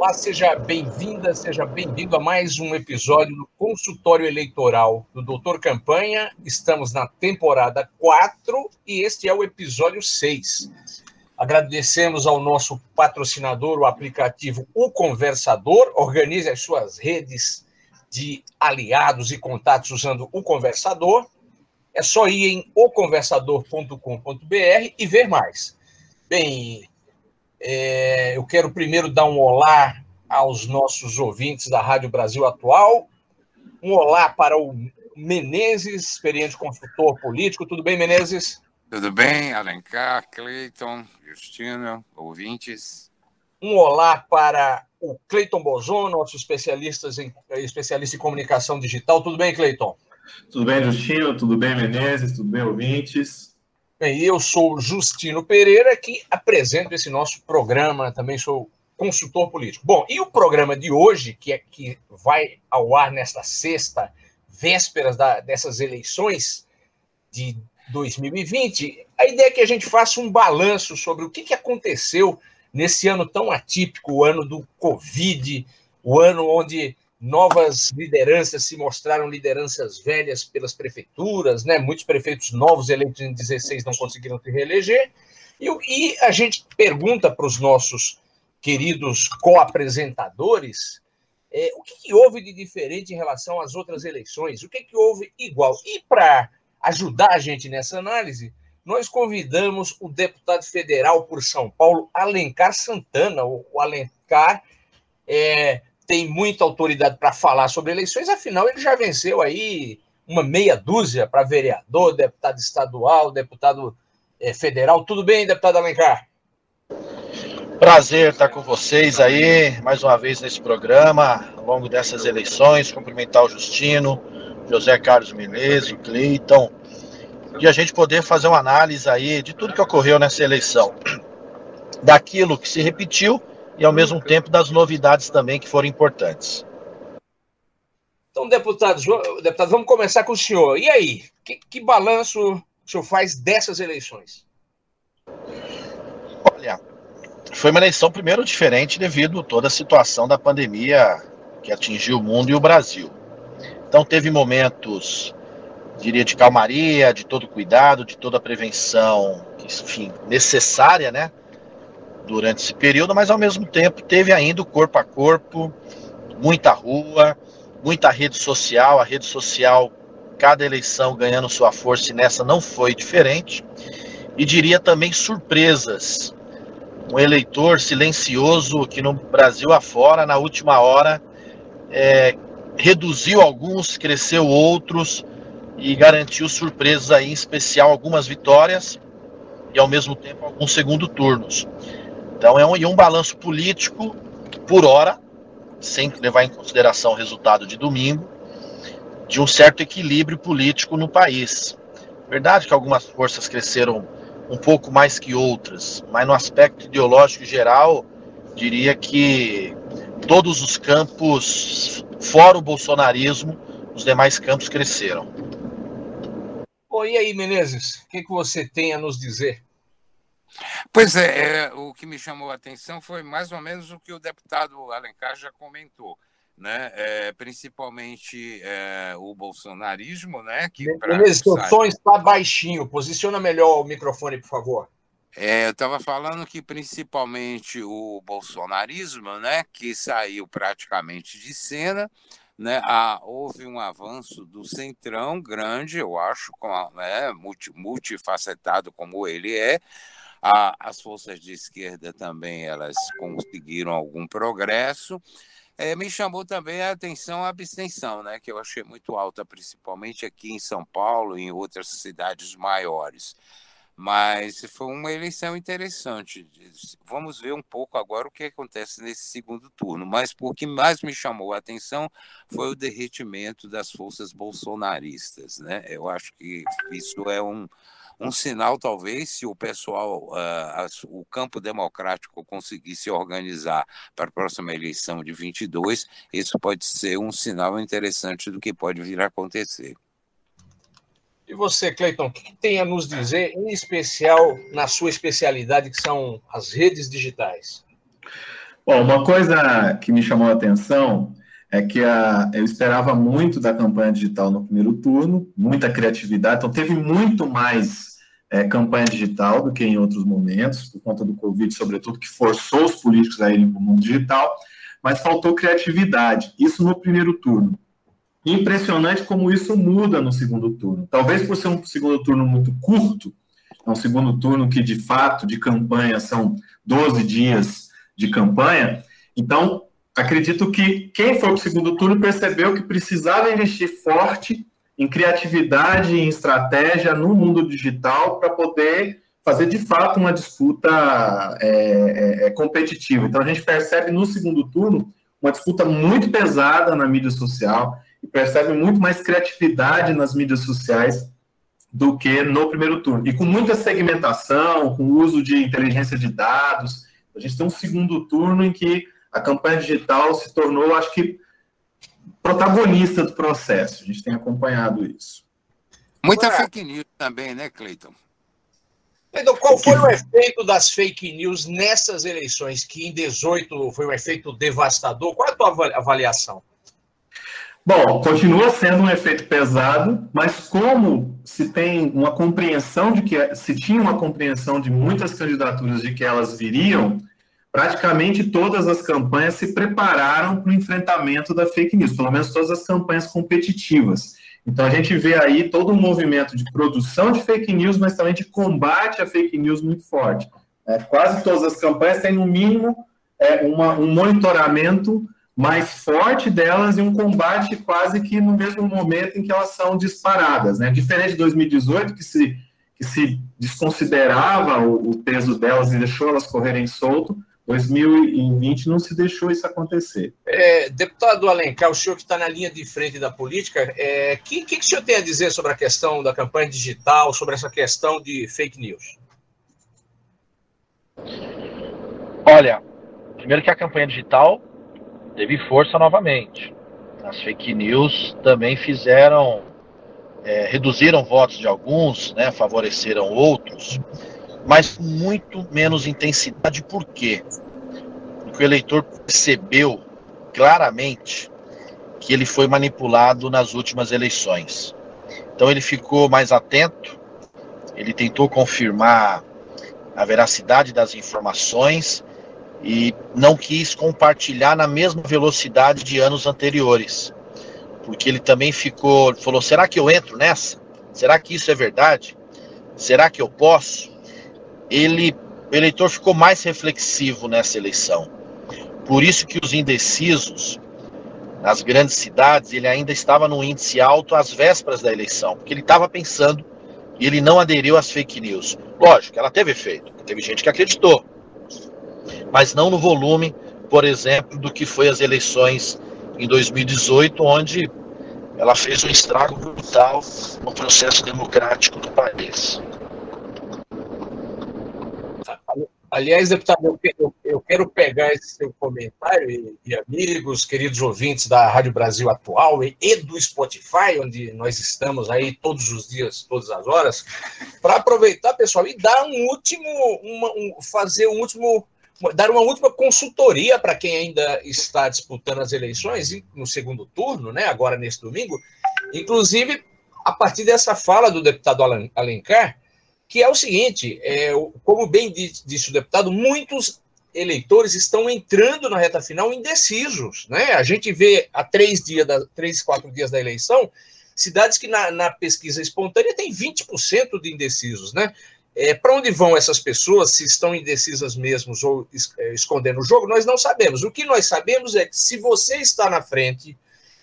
Olá, seja bem-vinda, seja bem-vindo a mais um episódio do consultório eleitoral do Doutor Campanha. Estamos na temporada 4 e este é o episódio 6. Agradecemos ao nosso patrocinador, o aplicativo O Conversador. Organize as suas redes de aliados e contatos usando o Conversador. É só ir em oconversador.com.br e ver mais. Bem, é, eu quero primeiro dar um olá aos nossos ouvintes da Rádio Brasil Atual. Um olá para o Menezes, experiente consultor político. Tudo bem, Menezes? Tudo bem, Alencar, Cleiton, Justino, ouvintes. Um olá para o Cleiton Bozon, nosso especialista em, especialista em comunicação digital. Tudo bem, Cleiton? Tudo bem, Justino? Tudo bem, Menezes? Tudo bem, ouvintes? Bem, eu sou Justino Pereira, que apresento esse nosso programa, também sou consultor político. Bom, e o programa de hoje, que, é, que vai ao ar nesta sexta, vésperas da, dessas eleições de 2020, a ideia é que a gente faça um balanço sobre o que, que aconteceu nesse ano tão atípico, o ano do Covid, o ano onde novas lideranças se mostraram lideranças velhas pelas prefeituras, né? Muitos prefeitos novos eleitos em 16 não conseguiram se reeleger. E, e a gente pergunta para os nossos queridos co-apresentadores é, o que, que, houve de diferente em relação às outras eleições, o que, que houve igual. E para ajudar a gente nessa análise, nós convidamos o deputado federal por São Paulo, Alencar Santana. O, Alencar é, tem muita autoridade para falar sobre eleições, afinal, ele já venceu aí uma meia dúzia para vereador, deputado estadual, deputado é, federal. Tudo bem, deputado Alencar? Prazer estar com vocês aí, mais uma vez nesse programa, ao longo dessas eleições. Cumprimentar o Justino, José Carlos Menezes, o Cleiton, e a gente poder fazer uma análise aí de tudo que ocorreu nessa eleição, daquilo que se repetiu e ao mesmo tempo das novidades também que foram importantes. Então, deputado, deputado vamos começar com o senhor. E aí, que, que balanço o senhor faz dessas eleições? Olha, foi uma eleição primeiro diferente devido a toda a situação da pandemia que atingiu o mundo e o Brasil. Então teve momentos, diria, de calmaria, de todo cuidado, de toda a prevenção, enfim, necessária, né? Durante esse período, mas ao mesmo tempo teve ainda o corpo a corpo, muita rua, muita rede social, a rede social, cada eleição ganhando sua força e nessa não foi diferente. E diria também surpresas. Um eleitor silencioso que no Brasil afora, na última hora, é, reduziu alguns, cresceu outros e garantiu surpresas aí, em especial algumas vitórias e ao mesmo tempo alguns segundo turnos. Então é um, e um balanço político por hora, sem levar em consideração o resultado de domingo, de um certo equilíbrio político no país. Verdade que algumas forças cresceram um pouco mais que outras, mas no aspecto ideológico geral, diria que todos os campos, fora o bolsonarismo, os demais campos cresceram. Oh, e aí, Menezes, o que, que você tem a nos dizer? Pois é, é, o que me chamou a atenção foi mais ou menos o que o deputado Alencar já comentou. Né? É, principalmente é, o bolsonarismo, né? Que Menezes, seu som está baixinho. Posiciona melhor o microfone, por favor. É, eu estava falando que principalmente o bolsonarismo, né, que saiu praticamente de cena, né, ah, houve um avanço do centrão grande, eu acho, com a, né, multi, multifacetado como ele é. A, as forças de esquerda também elas conseguiram algum progresso. É, me chamou também a atenção a abstenção, né, que eu achei muito alta, principalmente aqui em São Paulo e em outras cidades maiores Mas foi uma eleição interessante. Vamos ver um pouco agora o que acontece nesse segundo turno. Mas o que mais me chamou a atenção foi o derretimento das forças bolsonaristas. Né? Eu acho que isso é um, um sinal, talvez, se o pessoal, uh, o campo democrático conseguir se organizar para a próxima eleição de 22, isso pode ser um sinal interessante do que pode vir a acontecer. E você, Cleiton, o que tem a nos dizer, em especial na sua especialidade, que são as redes digitais? Bom, uma coisa que me chamou a atenção é que a, eu esperava muito da campanha digital no primeiro turno, muita criatividade, então teve muito mais é, campanha digital do que em outros momentos, por conta do Covid, sobretudo, que forçou os políticos a irem para o mundo digital, mas faltou criatividade, isso no primeiro turno. Impressionante como isso muda no segundo turno. Talvez por ser um segundo turno muito curto, é um segundo turno que, de fato, de campanha são 12 dias de campanha. Então, acredito que quem foi para o segundo turno percebeu que precisava investir forte em criatividade e em estratégia no mundo digital para poder fazer de fato uma disputa é, é, é, competitiva. Então a gente percebe no segundo turno uma disputa muito pesada na mídia social, e percebe muito mais criatividade nas mídias sociais do que no primeiro turno. E com muita segmentação, com uso de inteligência de dados, a gente tem um segundo turno em que a campanha digital se tornou, acho que, protagonista do processo. A gente tem acompanhado isso. Muita fake news também, né, Cleiton? Então, qual foi o efeito das fake news nessas eleições, que em 18 foi um efeito devastador? Qual é a tua avaliação? Bom, continua sendo um efeito pesado, mas como se tem uma compreensão de que se tinha uma compreensão de muitas candidaturas de que elas viriam, praticamente todas as campanhas se prepararam para o enfrentamento da fake news, pelo menos todas as campanhas competitivas. Então a gente vê aí todo um movimento de produção de fake news, mas também de combate à fake news muito forte. É, quase todas as campanhas têm no mínimo é, uma, um monitoramento mais forte delas e um combate quase que no mesmo momento em que elas são disparadas, né? Diferente de 2018, que se, que se desconsiderava o, o peso delas e deixou elas correrem solto, 2020 não se deixou isso acontecer. É, deputado Alencar, o senhor que está na linha de frente da política, o é, que, que, que o senhor tem a dizer sobre a questão da campanha digital, sobre essa questão de fake news? Olha, primeiro que a campanha digital teve força novamente. As fake news também fizeram, é, reduziram votos de alguns, né, favoreceram outros, mas com muito menos intensidade. Por quê? Porque o eleitor percebeu claramente que ele foi manipulado nas últimas eleições. Então ele ficou mais atento, ele tentou confirmar a veracidade das informações e não quis compartilhar na mesma velocidade de anos anteriores. Porque ele também ficou, falou: será que eu entro nessa? Será que isso é verdade? Será que eu posso? Ele, o eleitor ficou mais reflexivo nessa eleição. Por isso que os indecisos nas grandes cidades, ele ainda estava no índice alto às vésperas da eleição, porque ele estava pensando e ele não aderiu às fake news. Lógico, ela teve efeito, teve gente que acreditou, mas não no volume, por exemplo, do que foi as eleições em 2018, onde ela fez um estrago brutal no processo democrático do país. Aliás, deputado, eu quero pegar esse seu comentário, e, e, amigos, queridos ouvintes da Rádio Brasil Atual e, e, do Spotify, onde nós estamos aí todos os dias, todas as horas, para aproveitar, pessoal, e dar um último, uma, um, fazer um último dar uma última consultoria para quem ainda está disputando as eleições no segundo turno, né, agora nesse domingo, inclusive a partir dessa fala do deputado Alencar, que é o seguinte, é, como bem disse o deputado, muitos eleitores estão entrando na reta final indecisos, né? A gente vê há três dias, da, três, quatro dias da eleição, cidades que na, na pesquisa espontânea tem 20% de indecisos, né? É, Para onde vão essas pessoas, se estão indecisas mesmo ou é, escondendo o jogo, nós não sabemos. O que nós sabemos é que se você está na frente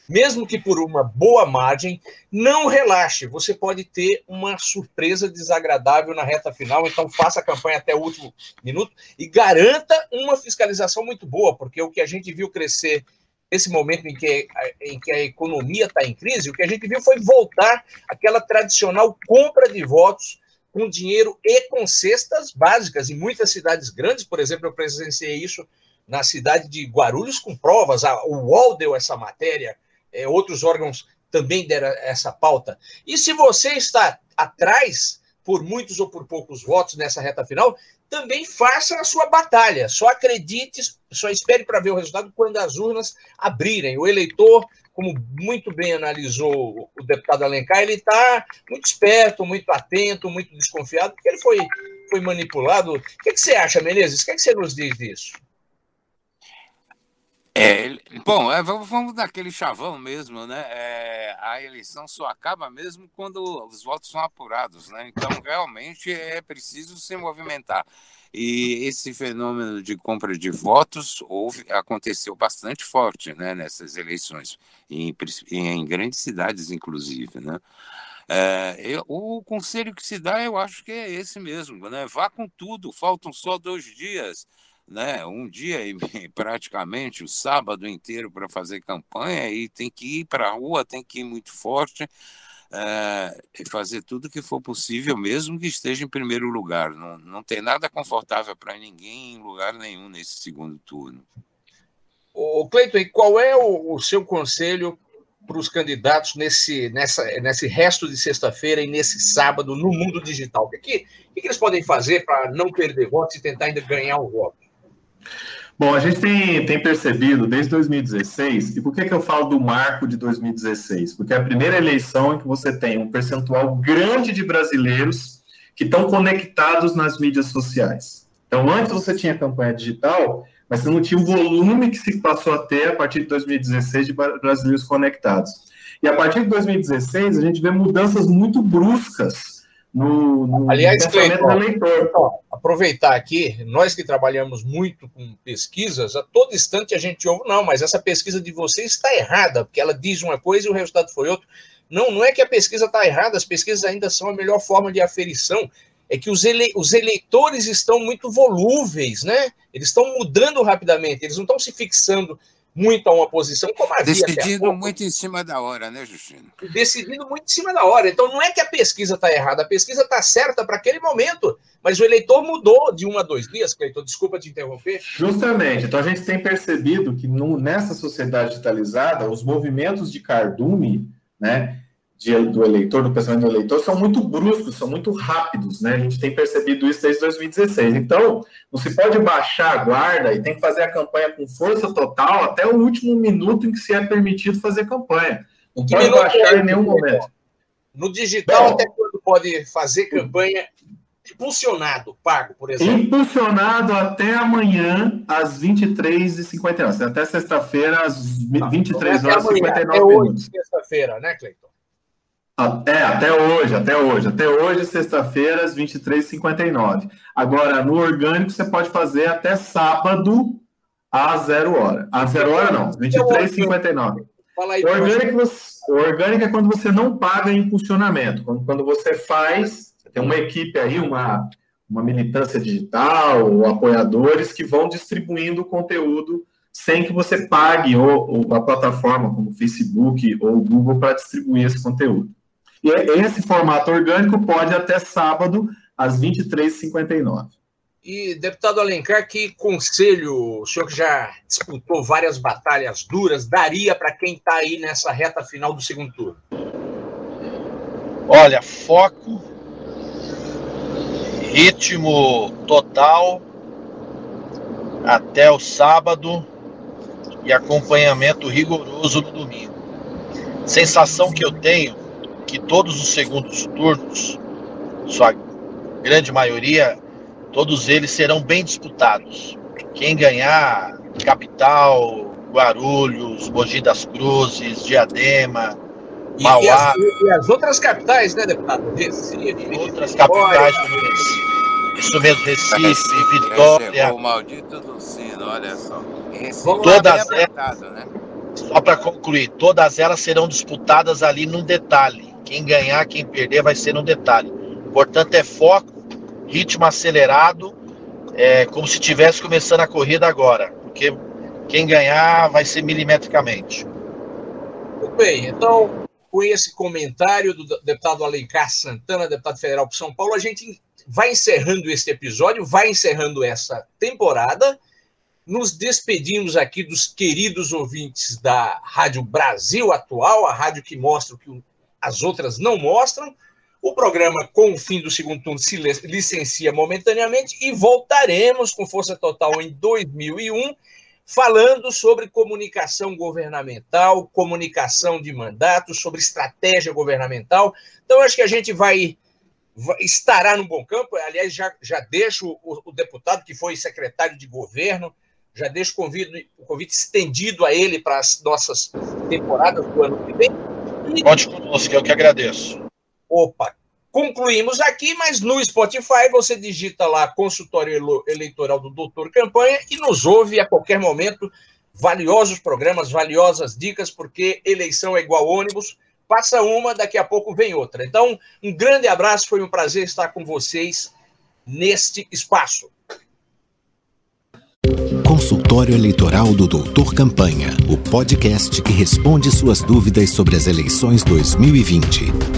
mesmo que por uma boa margem, não relaxe. Você pode ter uma surpresa desagradável na reta final, então faça a campanha até o último minuto e garanta uma fiscalização muito boa, porque o que a gente viu crescer nesse momento em que, em que a economia está em crise, o que a gente viu foi voltar aquela tradicional compra de votos com dinheiro e com cestas básicas. Em muitas cidades grandes, por exemplo, eu presenciei isso na cidade de Guarulhos com provas. O UOL deu essa matéria, é, outros órgãos também deram essa pauta. E se você está atrás, por muitos ou por poucos votos nessa reta final, também faça a sua batalha. Só acredite, só espere para ver o resultado quando as urnas abrirem. O eleitor, como muito bem analisou o deputado Alencar, ele está muito esperto, muito atento, muito desconfiado, porque ele foi, foi manipulado. O que, que você acha, Menezes? O que, que você nos diz disso? É, bom, é, vamos daquele chavão mesmo, né? É, a eleição só acaba mesmo quando os votos são apurados, né? Então, realmente é preciso se movimentar. E esse fenômeno de compra de votos houve, aconteceu bastante forte né, nessas eleições, em, em grandes cidades, inclusive. Né? É, eu, o conselho que se dá, eu acho que é esse mesmo, né? Vá com tudo, faltam só dois dias né, um dia e praticamente o sábado inteiro para fazer campanha e tem que ir para a rua, tem que ir muito forte é, e fazer tudo que for possível, mesmo que esteja em primeiro lugar. Não, não tem nada confortável para ninguém em lugar nenhum nesse segundo turno. O Cleiton, e qual é o, o seu conselho para os candidatos nesse, nessa, nesse resto de sexta-feira e nesse sábado no mundo digital? O que, que, que eles podem fazer para não perder votos e tentar ainda ganhar o voto? Bom, a gente tem, tem percebido desde 2016, e por que, que eu falo do marco de 2016? Porque é a primeira eleição em que você tem um percentual grande de brasileiros que estão conectados nas mídias sociais. Então, antes você tinha campanha digital, mas você não tinha o volume que se passou a ter a partir de 2016 de brasileiros conectados. E a partir de 2016, a gente vê mudanças muito bruscas no, no Aliás, Cleiton, leitor. aproveitar aqui, nós que trabalhamos muito com pesquisas, a todo instante a gente ouve, não, mas essa pesquisa de vocês está errada, porque ela diz uma coisa e o resultado foi outro. Não, não é que a pesquisa está errada, as pesquisas ainda são a melhor forma de aferição. É que os, ele, os eleitores estão muito volúveis, né? Eles estão mudando rapidamente, eles não estão se fixando muito a uma posição, como havia Decidindo muito em cima da hora, né, Justino? Decidindo muito em cima da hora. Então, não é que a pesquisa está errada, a pesquisa está certa para aquele momento, mas o eleitor mudou de um a dois dias, Cleiton, desculpa te interromper. Justamente. Então, a gente tem percebido que no, nessa sociedade digitalizada, os movimentos de cardume, né, de, do eleitor, do pensamento do eleitor, são muito bruscos, são muito rápidos, né? A gente tem percebido isso desde 2016. Então, não se pode baixar a guarda e tem que fazer a campanha com força total até o último minuto em que se é permitido fazer campanha. Não que pode baixar é, em nenhum momento. No digital, Bom, até quando pode fazer campanha impulsionado, pago, por exemplo? Impulsionado até amanhã, às 23h59. Até sexta-feira, às 23 horas e 59 minutos. sexta-feira, né, Cleiton? É, até hoje, até hoje. Até hoje, sexta-feira, às 23h59. Agora, no orgânico, você pode fazer até sábado, às zero hora. Às zero hora, não, 23h59. O orgânico, orgânico é quando você não paga impulsionamento. Quando, quando você faz, tem uma equipe aí, uma, uma militância digital, ou apoiadores que vão distribuindo o conteúdo sem que você pague ou, ou a plataforma como o Facebook ou o Google para distribuir esse conteúdo. E esse formato orgânico pode até sábado, às 23h59. E, deputado Alencar, que conselho o senhor que já disputou várias batalhas duras daria para quem está aí nessa reta final do segundo turno? Olha, foco, ritmo total até o sábado e acompanhamento rigoroso no domingo. Sensação que eu tenho que todos os segundos turnos, sua grande maioria, todos eles serão bem disputados. Quem ganhar, Capital, Guarulhos, Mogi das Cruzes, Diadema, Mauá. E as, e as, outras capitais, né, deputado? Recife, outras capitais como Recife. Isso mesmo, Recife, Recife Vitória. O maldito do sino, olha só. Recife todas, é apertado, né? Só para concluir, todas elas serão disputadas ali num detalhe. Quem ganhar, quem perder, vai ser num detalhe. Portanto, é foco, ritmo acelerado, é, como se estivesse começando a corrida agora. Porque quem ganhar vai ser milimetricamente. Muito bem, então, com esse comentário do deputado Alencar Santana, deputado federal por São Paulo, a gente vai encerrando este episódio, vai encerrando essa temporada. Nos despedimos aqui dos queridos ouvintes da Rádio Brasil Atual, a rádio que mostra o que as outras não mostram. O programa, com o fim do segundo turno, se licencia momentaneamente e voltaremos com força total em 2001, falando sobre comunicação governamental, comunicação de mandatos, sobre estratégia governamental. Então, acho que a gente vai estará no bom campo. Aliás, já, já deixo o, o deputado que foi secretário de governo já deixo o convite estendido a ele para as nossas temporadas do ano que vem. Conte conosco, eu que agradeço. Opa, concluímos aqui, mas no Spotify você digita lá consultório eleitoral do Doutor Campanha e nos ouve a qualquer momento. Valiosos programas, valiosas dicas, porque eleição é igual ônibus. Passa uma, daqui a pouco vem outra. Então, um grande abraço, foi um prazer estar com vocês neste espaço. Consultório Eleitoral do Doutor Campanha, o podcast que responde suas dúvidas sobre as eleições 2020.